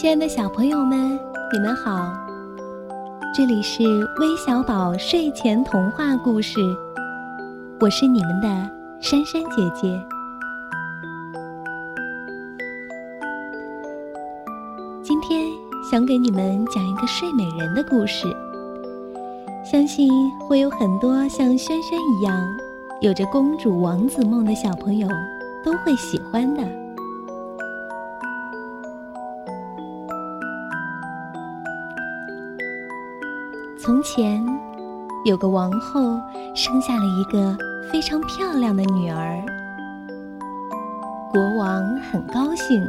亲爱的小朋友们，你们好！这里是微小宝睡前童话故事，我是你们的珊珊姐姐。今天想给你们讲一个睡美人的故事，相信会有很多像轩轩一样有着公主王子梦的小朋友都会喜欢的。从前，有个王后生下了一个非常漂亮的女儿。国王很高兴，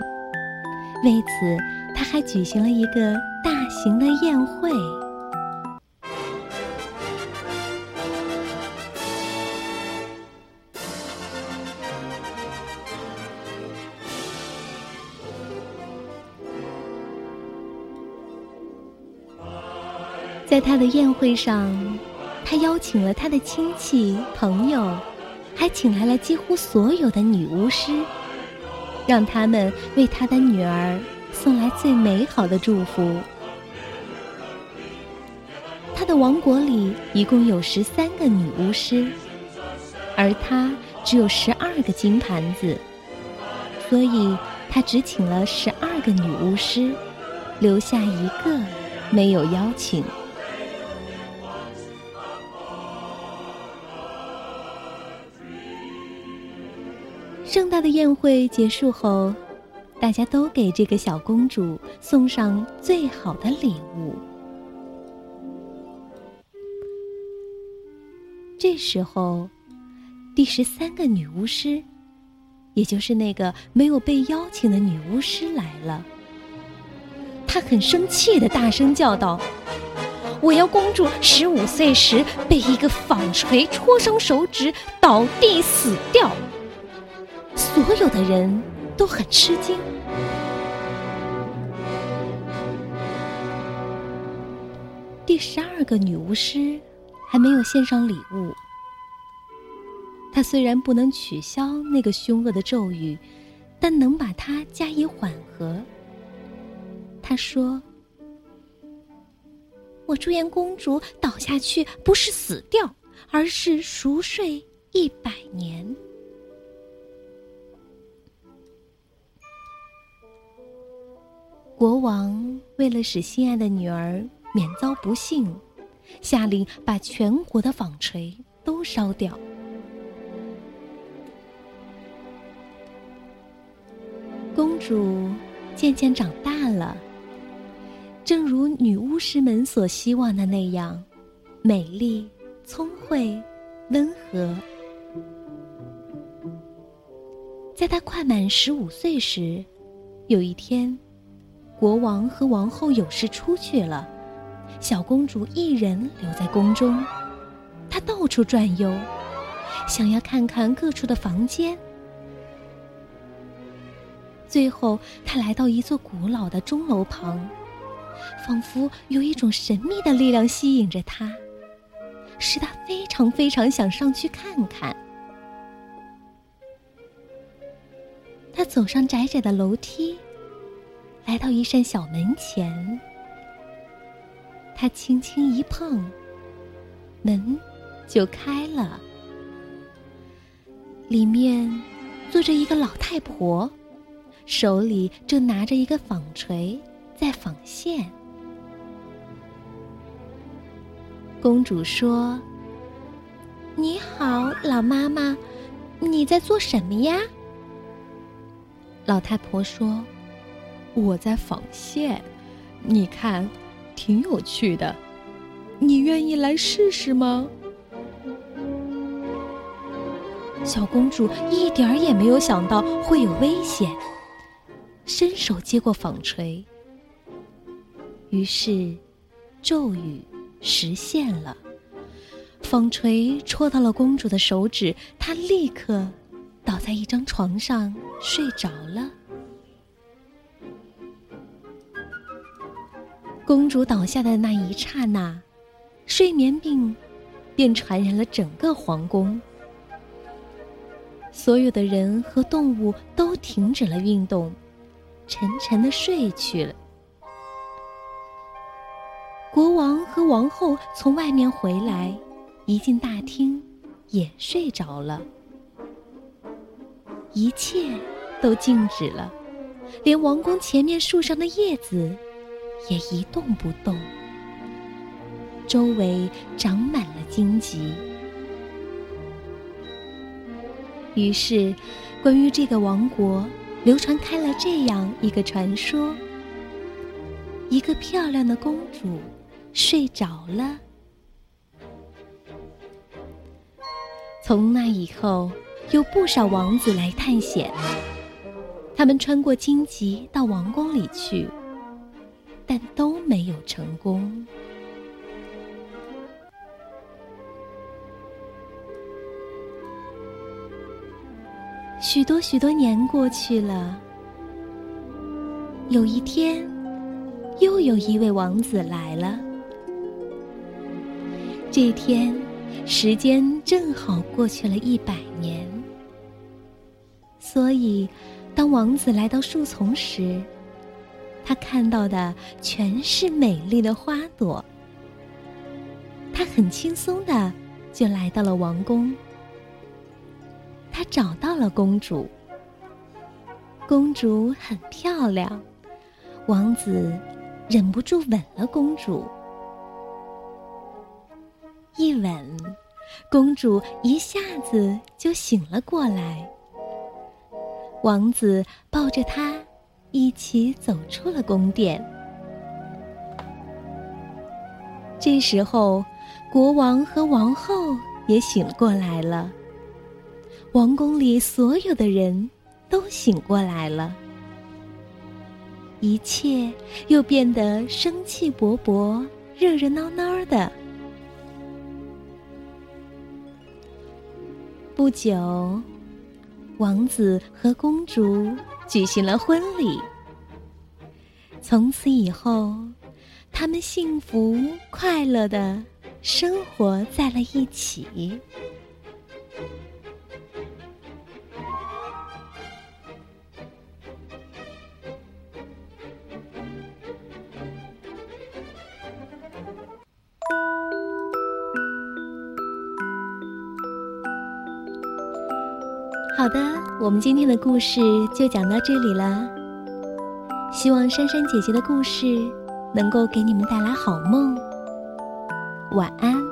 为此他还举行了一个大型的宴会。在他的宴会上，他邀请了他的亲戚朋友，还请来了几乎所有的女巫师，让他们为他的女儿送来最美好的祝福。他的王国里一共有十三个女巫师，而他只有十二个金盘子，所以他只请了十二个女巫师，留下一个没有邀请。盛大的宴会结束后，大家都给这个小公主送上最好的礼物。这时候，第十三个女巫师，也就是那个没有被邀请的女巫师来了。她很生气的大声叫道：“我要公主十五岁时被一个纺锤戳伤手指，倒地死掉。”所有的人都很吃惊。第十二个女巫师还没有献上礼物。她虽然不能取消那个凶恶的咒语，但能把它加以缓和。她说：“我祝愿公主倒下去不是死掉，而是熟睡一百年。”国王为了使心爱的女儿免遭不幸，下令把全国的纺锤都烧掉。公主渐渐长大了，正如女巫师们所希望的那样，美丽、聪慧、温和。在她快满十五岁时，有一天。国王和王后有事出去了，小公主一人留在宫中。她到处转悠，想要看看各处的房间。最后，她来到一座古老的钟楼旁，仿佛有一种神秘的力量吸引着她，使她非常非常想上去看看。她走上窄窄的楼梯。来到一扇小门前，他轻轻一碰，门就开了。里面坐着一个老太婆，手里正拿着一个纺锤在纺线。公主说：“你好，老妈妈，你在做什么呀？”老太婆说。我在纺线，你看，挺有趣的。你愿意来试试吗？小公主一点儿也没有想到会有危险，伸手接过纺锤。于是，咒语实现了，纺锤戳到了公主的手指，她立刻倒在一张床上睡着了。公主倒下的那一刹那，睡眠病便传染了整个皇宫。所有的人和动物都停止了运动，沉沉的睡去了。国王和王后从外面回来，一进大厅，也睡着了。一切都静止了，连王宫前面树上的叶子也一动不动。周围长满了荆棘。于是，关于这个王国，流传开了这样一个传说：一个漂亮的公主睡着了。从那以后，有不少王子来探险，他们穿过荆棘到王宫里去，但都没有成功。许多许多年过去了，有一天，又有一位王子来了。这天，时间正好过去了一百年，所以，当王子来到树丛时，他看到的全是美丽的花朵。他很轻松的就来到了王宫。他找到了公主，公主很漂亮，王子忍不住吻了公主。一吻，公主一下子就醒了过来。王子抱着她一起走出了宫殿。这时候，国王和王后也醒过来了。王宫里所有的人都醒过来了，一切又变得生气勃勃、热热闹闹的。不久，王子和公主举行了婚礼。从此以后，他们幸福快乐的生活在了一起。好的，我们今天的故事就讲到这里了。希望珊珊姐姐的故事能够给你们带来好梦。晚安。